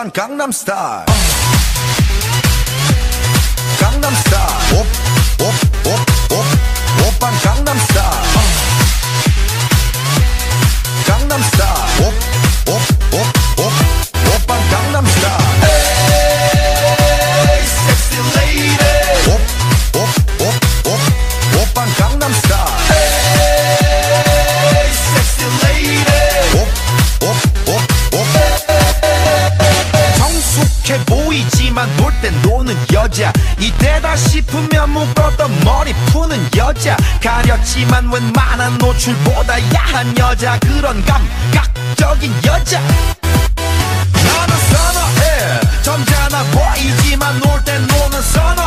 Oppan Gangnam Style. Gangnam Style. Op, op, op, op. Oppan Gangnam Style. 보이지만 놀땐 노는 여자. 이때다 싶으면 묶었던 머리 푸는 여자. 가렸지만 웬만한 노출보다 야한 여자. 그런 감각적인 여자. 나는 선어해. 점잖아 보이지만 놀땐 노는 선어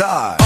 star.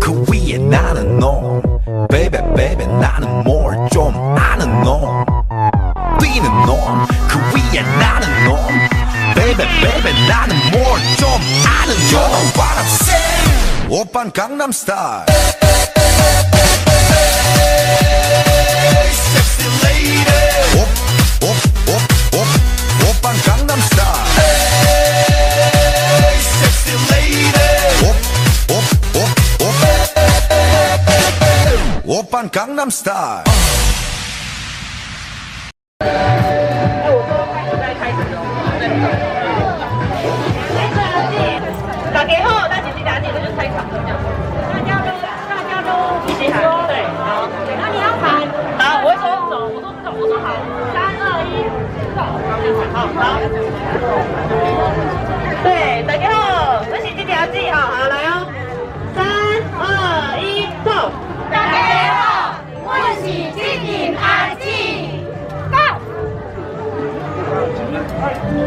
그 위에 나는 놈 베베 베베 나는 뭘 좀 아는 놈 뛰는 놈그 위에 나는 놈 베베 베베 나는 뭘 좀 아는 놈 You know what I'm saying 오빤 강남 스타일 我是开始在开始哦，对。大家好，大家都大家都一起喊，对，好。那你要喊？好，我说走，我说，我说好。三二一，走，好。对，大家好，这是这条弟，好好来哦。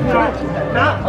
是拿。